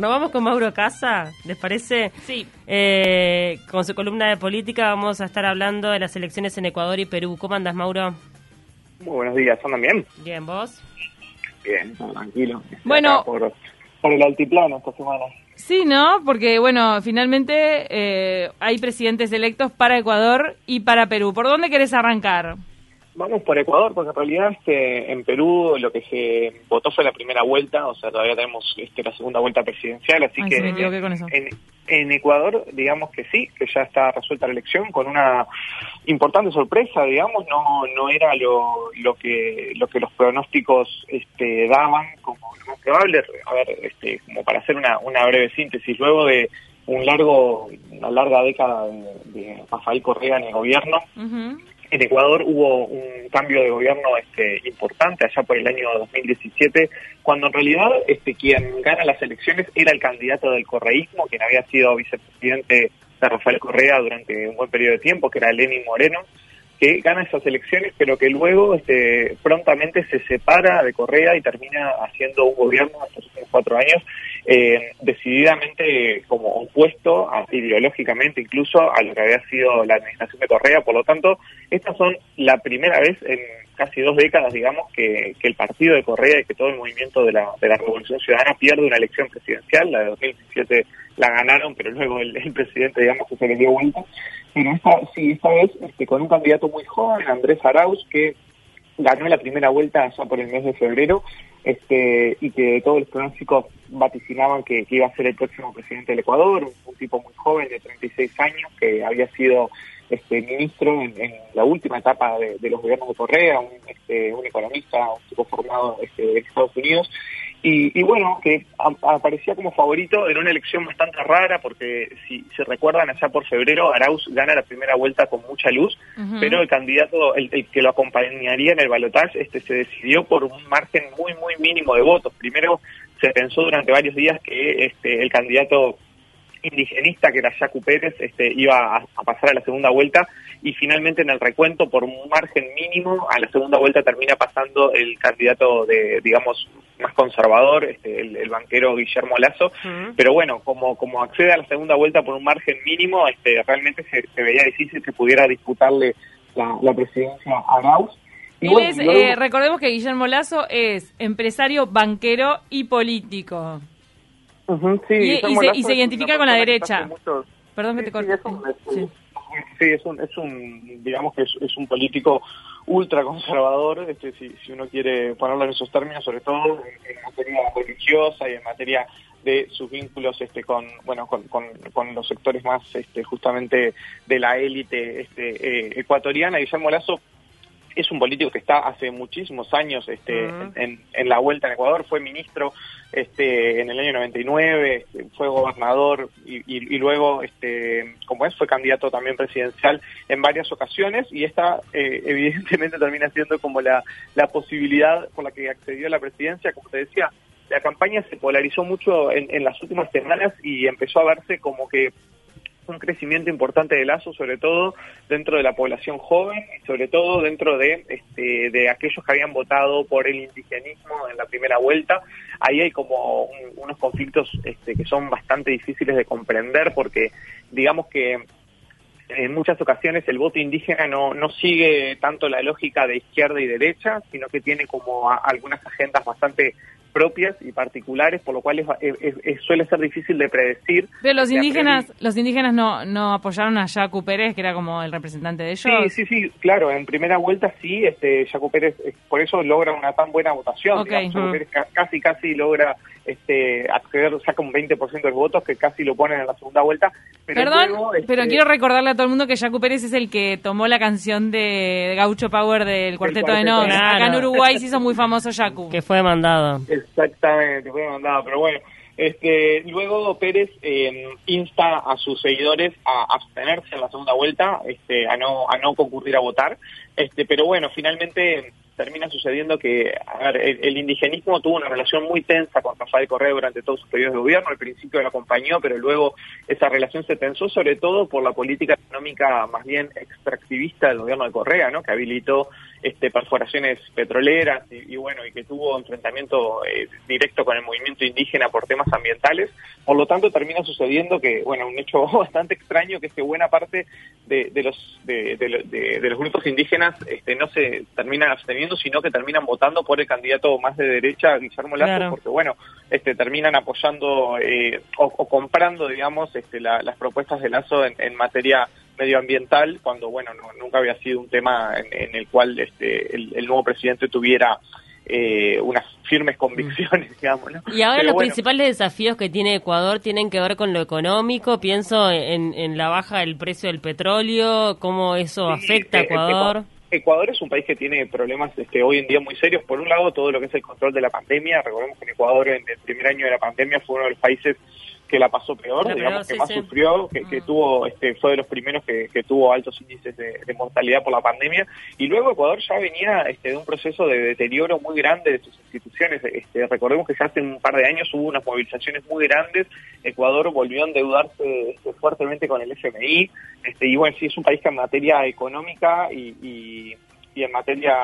Nos vamos con Mauro Casa, ¿les parece? Sí. Eh, con su columna de política vamos a estar hablando de las elecciones en Ecuador y Perú. ¿Cómo andas, Mauro? Muy buenos días, ¿andan bien? Bien, ¿vos? Bien, tranquilo. Estoy Bueno. por el altiplano esta semana. Sí, ¿no? Porque, bueno, finalmente eh, hay presidentes electos para Ecuador y para Perú. ¿Por dónde querés arrancar? Vamos por Ecuador, porque en realidad este, en Perú lo que se votó fue la primera vuelta, o sea, todavía tenemos este, la segunda vuelta presidencial, así Ay, que. En, en Ecuador, digamos que sí, que ya está resuelta la elección con una importante sorpresa, digamos, no no era lo, lo que lo que los pronósticos este, daban como lo más probable. A ver, este, como para hacer una, una breve síntesis, luego de un largo una larga década de, de Rafael Correa en el gobierno. En Ecuador hubo un cambio de gobierno este, importante allá por el año 2017, cuando en realidad este, quien gana las elecciones era el candidato del correísmo, quien había sido vicepresidente de Rafael Correa durante un buen periodo de tiempo, que era Lenín Moreno, que gana esas elecciones, pero que luego este, prontamente se separa de Correa y termina haciendo un gobierno últimos cuatro años eh, decididamente como opuesto a- ideológicamente incluso a lo que había sido la administración de Correa. Por lo tanto, estas son la primera vez en casi dos décadas, digamos, que, que el partido de Correa y que todo el movimiento de la, de la Revolución Ciudadana pierde una elección presidencial. La de 2017 la ganaron, pero luego el, presidente, digamos, que se le dio vuelta. Pero esta, sí, esta vez este, con un candidato muy joven, Andrés Arauz, que ganó la primera vuelta allá por el mes de febrero este y que todos los pronósticos vaticinaban que, que iba a ser el próximo presidente del Ecuador, un tipo muy joven de 36 años que había sido este ministro en, en la última etapa de, de los gobiernos de Correa, un, este, un economista, un tipo formado este, en Estados Unidos. Y, y bueno, que a- aparecía como favorito en una elección bastante rara, porque si se recuerdan, allá por febrero, Arauz gana la primera vuelta con mucha luz, pero el candidato, el, el que lo acompañaría en el balotaje, este, se decidió por un margen muy, muy mínimo de votos. Primero se pensó durante varios días que este, el candidato indigenista, que era Yacu Pérez, este, iba a, a pasar a la segunda vuelta y finalmente en el recuento, por un margen mínimo, a la segunda vuelta termina pasando el candidato de, digamos, más conservador, este, el, el banquero Guillermo Lazo, pero bueno, como, como accede a la segunda vuelta por un margen mínimo, este, realmente se, se veía difícil que pudiera disputarle la, la presidencia a Arauz. Y Él bueno, es, luego- eh, recordemos que Guillermo Lazo es empresario, banquero y político. Sí, y- se- y identifica con la derecha. muchos- Perdón que Sí, te corte. Sí. sí, es un, es un, digamos que es, es un político ultra conservador, este, si, si uno quiere ponerlo en esos términos, sobre todo en, en materia religiosa y en materia de sus vínculos este con bueno con, con, con los sectores más este justamente de la élite este eh, ecuatoriana Guillermo Lazo es un político que está hace muchísimos años este, en, en la vuelta en Ecuador, fue ministro este, en el año 99, este, fue gobernador y, y- y luego, este, como es, fue candidato también presidencial en varias ocasiones y esta eh, evidentemente termina siendo como la, la posibilidad por la que accedió a la presidencia, como te decía, la campaña se polarizó mucho en, en las últimas semanas y empezó a verse como que un crecimiento importante de Lazo, sobre todo dentro de la población joven y sobre todo dentro de, este, de aquellos que habían votado por el indigenismo en la primera vuelta. Ahí hay como un- unos conflictos este, que son bastante difíciles de comprender porque digamos que en muchas ocasiones el voto indígena no, no sigue tanto la lógica de izquierda y derecha, sino que tiene como algunas agendas bastante propias y particulares, por lo cual es- es- es- suele ser difícil de predecir. Pero los indígenas, los indígenas no, no apoyaron a Yacu Pérez, que era como el representante de ellos. Sí, sí, sí, claro, en primera vuelta sí, este, Jaco Pérez eh, por eso logra una tan buena votación, Ok. digamos, Jaco Mm. Pérez ca- casi, casi logra este, acceder, saca un 20% de los votos que casi lo ponen en la segunda vuelta, pero Perdón, luego, este, pero quiero recordarle a todo el mundo que Yacu Pérez es el que tomó la canción de Gaucho Power del Cuarteto de Cuarteto Nos. de Nos. Acá en. Uruguay se hizo muy famoso Yacu. Que fue demandado. Exactamente, fue mandado, pero bueno. Este, luego Pérez eh, insta a sus seguidores a abstenerse en la segunda vuelta, este, a no a no concurrir a votar, este, pero bueno, finalmente termina sucediendo que a ver, el, indigenismo tuvo una relación muy tensa con Rafael Correa durante todos sus periodos de gobierno. Al principio lo acompañó, pero luego esa relación se tensó sobre todo por la política económica más bien extractivista del gobierno de Correa, ¿no? que habilitó este, perforaciones petroleras y, bueno, y que tuvo enfrentamiento eh, directo con el movimiento indígena por temas ambientales. Por lo tanto, termina sucediendo que, bueno, un hecho bastante extraño que es que buena parte de, los de, los grupos indígenas este, no se terminan absteniendo, sino que terminan votando por el candidato más de derecha, Guillermo Lazo, porque bueno, este, terminan apoyando eh, o, comprando, digamos, este, las propuestas de Lazo en, materia medioambiental, cuando bueno, nunca había sido un tema en, el cual este, el, nuevo presidente tuviera eh, unas firmes convicciones, mm. digamos. Y ahora los principales desafíos que tiene Ecuador tienen que ver con lo económico, pienso en, en la baja del precio del petróleo, cómo eso afecta a Ecuador. Ecuador es un país que tiene problemas este, hoy en día muy serios. Por un lado, todo lo que es el control de la pandemia. Recordemos que en Ecuador, en el primer año de la pandemia, fue uno de los países que la pasó peor, digamos, que más sufrió, que, mm. tuvo, este, fue de los primeros que, tuvo altos índices de, mortalidad por la pandemia. Y luego Ecuador ya venía este, de un proceso de deterioro muy grande de sus instituciones. Este, recordemos que ya hace un par de años hubo unas movilizaciones muy grandes. Ecuador volvió a endeudarse este, fuertemente con el FMI. Este, y bueno, sí, es un país que en materia económica y y en materia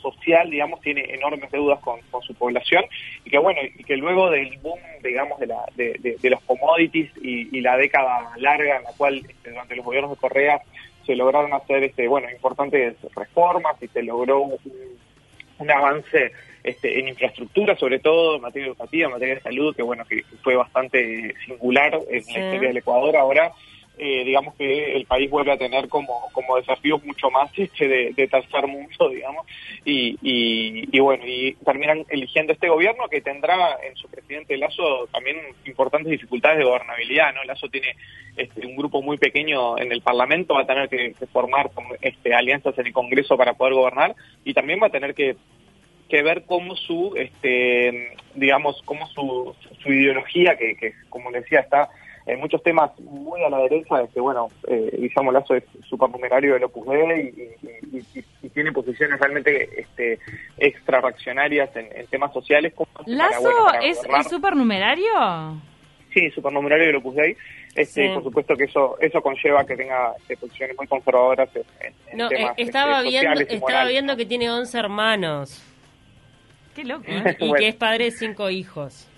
social, digamos, tiene enormes deudas con, su población y que bueno, y que luego del boom, digamos, de, la, de, los commodities y, la década larga en la cual este, durante los gobiernos de Correa se lograron hacer, este, bueno, importantes reformas y se logró un, avance este, en infraestructura, sobre todo en materia educativa, en materia de salud, que bueno, que fue bastante singular en la historia del Ecuador. Ahora eh, digamos que el país vuelve a tener como, como desafíos mucho más este de, tercer mundo, digamos, y, y, bueno, y terminan eligiendo este gobierno que tendrá en su presidente Lazo también importantes dificultades de gobernabilidad, ¿no? Lazo tiene este, un grupo muy pequeño en el Parlamento, va a tener que, formar este, alianzas en el Congreso para poder gobernar y también va a tener que que ver cómo su, este, digamos, cómo su, su ideología, que, que como decía, está en muchos temas muy a la derecha, que bueno, eh, Guillermo Lazo es supernumerario del Opus Dei y, tiene posiciones realmente este, extra reaccionarias en, temas sociales. ¿Lazo es, supernumerario? Sí, supernumerario del Opus Dei. Este, Por supuesto que eso eso conlleva que tenga este, posiciones muy conservadoras en, no, eh, estaba este, viendo estaba viendo que tiene 11 hermanos. Qué loco. Y, que es padre de cinco hijos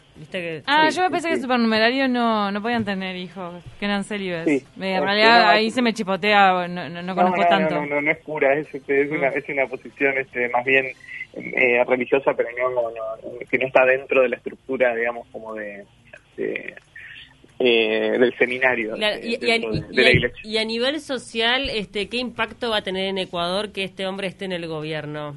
ah, yo pensé que supernumerario no, no podían tener hijos, que eran célibes. en realidad ahí se me chipotea, no, no, conozco tanto. No, no, es pura, es, este, es, una, es una posición este, más bien eh, religiosa, pero no, que no está dentro de la estructura, digamos, como de, eh, del seminario y, y, a nivel social, este, ¿qué impacto va a tener en Ecuador que este hombre esté en el gobierno?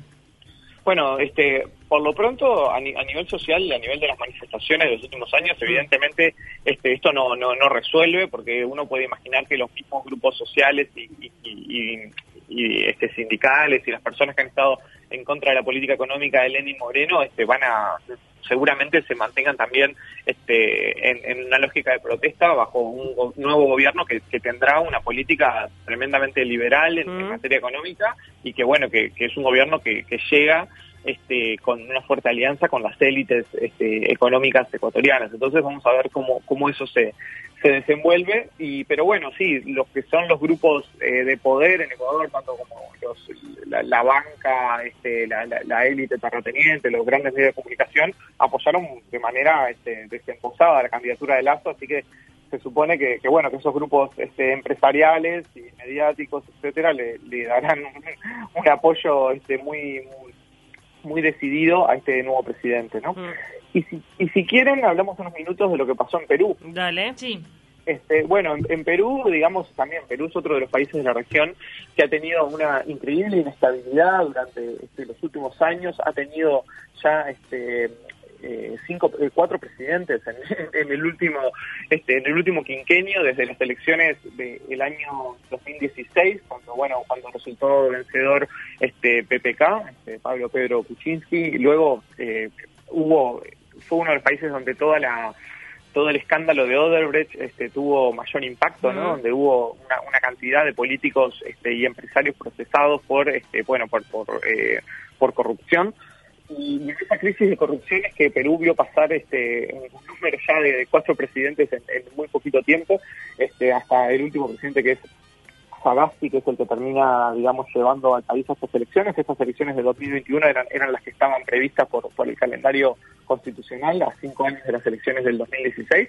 Bueno, este, por lo pronto, a, nivel social a nivel de las manifestaciones de los últimos años, evidentemente este, esto no, no, no resuelve, porque uno puede imaginar que los mismos grupos sociales y, y, este, sindicales y las personas que han estado en contra de la política económica de Lenin Moreno este, van a seguramente se mantengan también este, en, una lógica de protesta bajo un nuevo gobierno que, tendrá una política tremendamente liberal en, materia económica y que bueno que, es un gobierno que, llega este, con una fuerte alianza con las élites este, económicas ecuatorianas. Entonces vamos a ver cómo, cómo eso se, se desenvuelve. y Pero bueno, sí, los que son los grupos eh, de poder en Ecuador, tanto como la, banca, este, la, élite terrateniente, los grandes medios de comunicación, apoyaron de manera este, desembosada la candidatura de Lazo, así que se supone que, bueno que esos grupos este, empresariales y mediáticos etcétera le, darán un, apoyo este muy, muy decidido a este nuevo presidente no mm. y si y si quieren hablamos unos minutos de lo que pasó en Perú. Dale. Sí. Este, bueno, en, Perú, digamos, también Perú es otro de los países de la región que ha tenido una increíble inestabilidad durante este, los últimos años, ha tenido ya este, eh, cinco, eh, cuatro presidentes en, el último, este, en el último quinquenio, desde las elecciones del año 2016, cuando bueno, cuando resultó vencedor este PPK, este, Pablo Pedro Kuczynski, y luego eh, hubo, fue uno de los países donde toda la todo el escándalo de Oderbrecht este, tuvo mayor impacto, ¿no? Donde hubo una, cantidad de políticos este, y empresarios procesados por, este, bueno, por, por, eh, por corrupción. Y esa crisis de corrupción es que Perú vio pasar este, un número ya de cuatro presidentes en, muy poquito tiempo, este, hasta el último presidente que es Sagasti, que es el que termina, digamos, llevando al país a estas elecciones. Estas elecciones de 2021 eran, eran las que estaban previstas por, por el calendario constitucional a cinco años de las elecciones del 2016.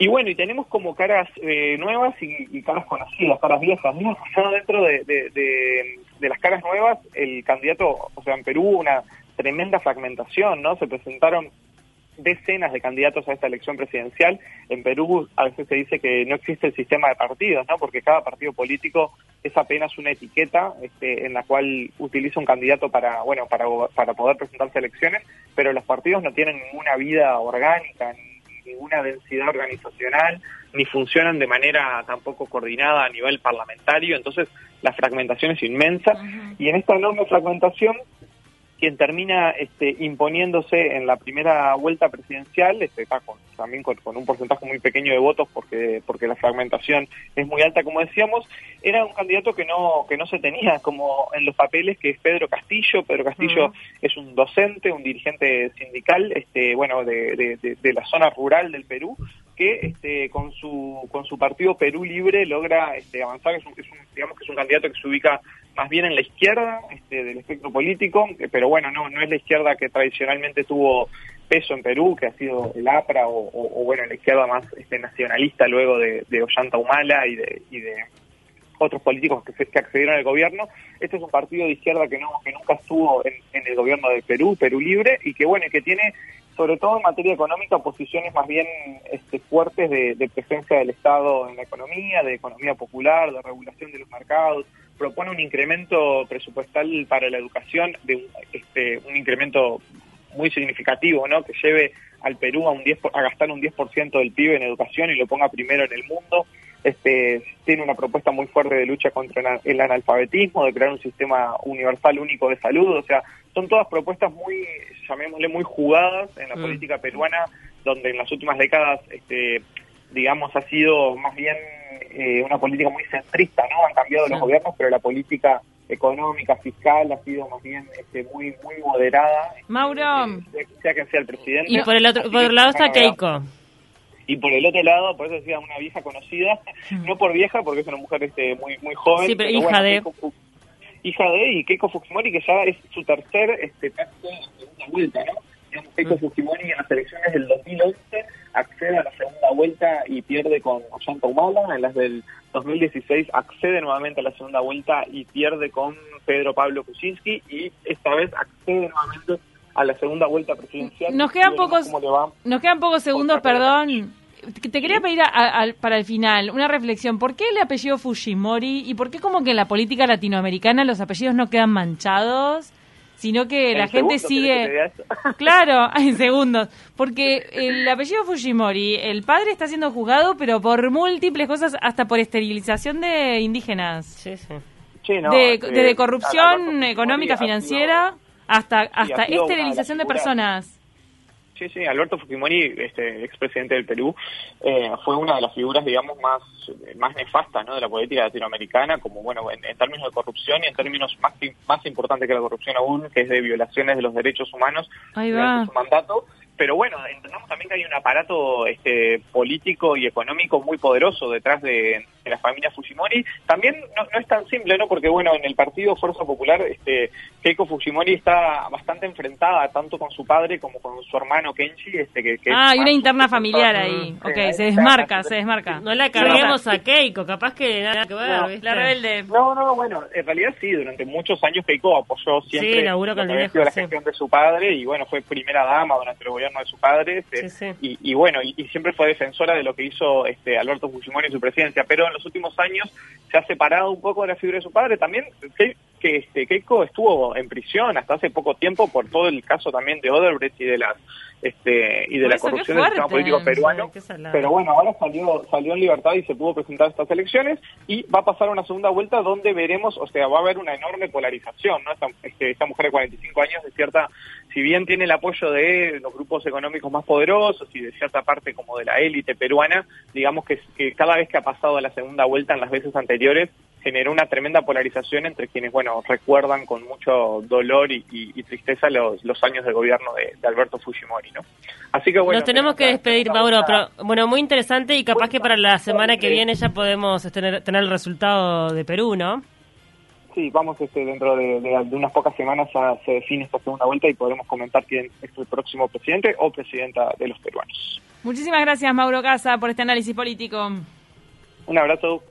Y bueno, y tenemos como caras eh, nuevas y, caras conocidas, caras viejas. ¿no? dentro de, de, las caras nuevas, el candidato, o sea, en Perú una tremenda fragmentación, ¿no? Se presentaron decenas de candidatos a esta elección presidencial. En Perú a veces se dice que no existe el sistema de partidos, ¿no? Porque cada partido político es apenas una etiqueta este, en la cual utiliza un candidato para, bueno, para, para poder presentarse a elecciones, pero los partidos no tienen ninguna vida orgánica, ni ninguna densidad organizacional, ni funcionan de manera tampoco coordinada a nivel parlamentario, entonces la fragmentación es inmensa y en esta enorme fragmentación quien termina este, imponiéndose en la primera vuelta presidencial, este, está con, también con, un porcentaje muy pequeño de votos porque, porque la fragmentación es muy alta, como decíamos, era un candidato que no, que no se tenía como en los papeles, que es Pedro Castillo. Pedro Castillo es un docente, un dirigente sindical, este, bueno, de, de, la zona rural del Perú, que este, con su con su partido Perú Libre logra este, avanzar, es un, digamos que es un candidato que se ubica más bien en la izquierda este, del espectro político, pero bueno, no, no es la izquierda que tradicionalmente tuvo peso en Perú, que ha sido el APRA o, bueno, la izquierda más este, nacionalista luego de, de Ollanta Humala y de, y de otros políticos que, que, accedieron al gobierno. Este es un partido de izquierda que no que nunca estuvo en, en, el gobierno de Perú, Perú Libre, y que bueno, que tiene sobre todo en materia económica posiciones más bien este, fuertes de, de presencia del Estado en la economía, de economía popular, de regulación de los mercados, propone un incremento presupuestal para la educación de un, este, un incremento muy significativo, ¿no? Que lleve al Perú a un 10 a gastar un 10% del PIB en educación y lo ponga primero en el mundo. Este tiene una propuesta muy fuerte de lucha contra el analfabetismo, de crear un sistema universal único de salud, o sea, son todas propuestas muy llamémosle muy jugadas en la mm. política peruana, donde en las últimas décadas este digamos ha sido más bien eh, una política muy centrista, ¿no? Han cambiado los gobiernos, pero la política económica, fiscal, ha sido más bien este, muy muy moderada. Mauro. Eh, sea quien sea el presidente. Y por el otro, por el lado está Keiko. Y por el otro lado, por eso decía una vieja conocida, mm. no por vieja, porque es una mujer este, muy muy joven. Sí, pero, hija de... hija de, y Keiko Fujimori, que ya es su tercer este, segunda vuelta, ¿no? Keiko mm. Fujimori en las elecciones del 2011 accede a la segunda vuelta y pierde con Ollanta Humala, en las del 2016 accede nuevamente a la segunda vuelta y pierde con Pedro Pablo Kuczynski y esta vez accede nuevamente a la segunda vuelta presidencial. Nos quedan pocos, nos quedan pocos segundos, perdón. Te quería pedir para el final una reflexión. ¿Por qué el apellido Fujimori y por qué como que en la política latinoamericana los apellidos no quedan manchados? sino que la gente sigue... Claro, en segundos, porque el apellido Fujimori, el padre está siendo juzgado, pero por múltiples cosas, hasta por esterilización de indígenas. Sí, sí. de, eh, desde corrupción económica, financiera, hasta, hasta esterilización de personas. Sí, sí, Alberto Fujimori, este expresidente del Perú, eh, fue una de las figuras, digamos, más, más nefastas ¿no? de la política latinoamericana, como, bueno, en, términos de corrupción y en términos más, más importantes que la corrupción aún, que es de violaciones de los derechos humanos durante su mandato pero bueno, entendemos también que hay un aparato este, político y económico muy poderoso detrás de, la familia Fujimori. También no, es tan simple, ¿no? Porque bueno, en el partido Fuerza Popular, este, Keiko Fujimori está bastante enfrentada tanto con su padre como con su hermano Kenji. Este, que, ah, hay una interna familiar ahí. ok, se desmarca, se desmarca. No la carguemos a Keiko, capaz que nada que ver, no, La rebelde. No, no, bueno, en realidad sí, durante muchos años Keiko apoyó siempre sí, la gestión de su padre y bueno, fue primera dama durante el gobierno de su padre, este, Y, bueno, y, siempre fue defensora de lo que hizo este Alberto Fujimori en su presidencia, pero en los últimos años se ha separado un poco de la figura de su padre, también que este Keiko estuvo en prisión hasta hace poco tiempo por todo el caso también de Odebrecht y de las este y de la corrupción del sistema político peruano. Pero bueno, ahora salió salió en libertad y se pudo presentar estas elecciones y va a pasar una segunda vuelta donde veremos, o sea, va a haber una enorme polarización, ¿no? Esta, este, esta mujer de 45 años, de cierta, si bien tiene el apoyo de los grupos económicos más poderosos y de cierta parte como de la élite peruana, digamos que, que cada vez que ha pasado a la segunda vuelta en las veces anteriores, generó una tremenda polarización entre quienes, bueno, recuerdan con mucho dolor y, tristeza los, los, años de gobierno de, Alberto Fujimori, ¿no? Así que bueno. Nos tenemos que despedir, Mauro, pero bueno, muy interesante y capaz que para la semana que viene ya podemos tener, tener el resultado de Perú, ¿no? Sí, vamos este, dentro de, unas pocas semanas ya se define esta segunda vuelta y podremos comentar quién es el próximo presidente o presidenta de los peruanos. Muchísimas gracias, Mauro Casa, por este análisis político. Un abrazo.